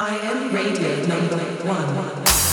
I am radio number one.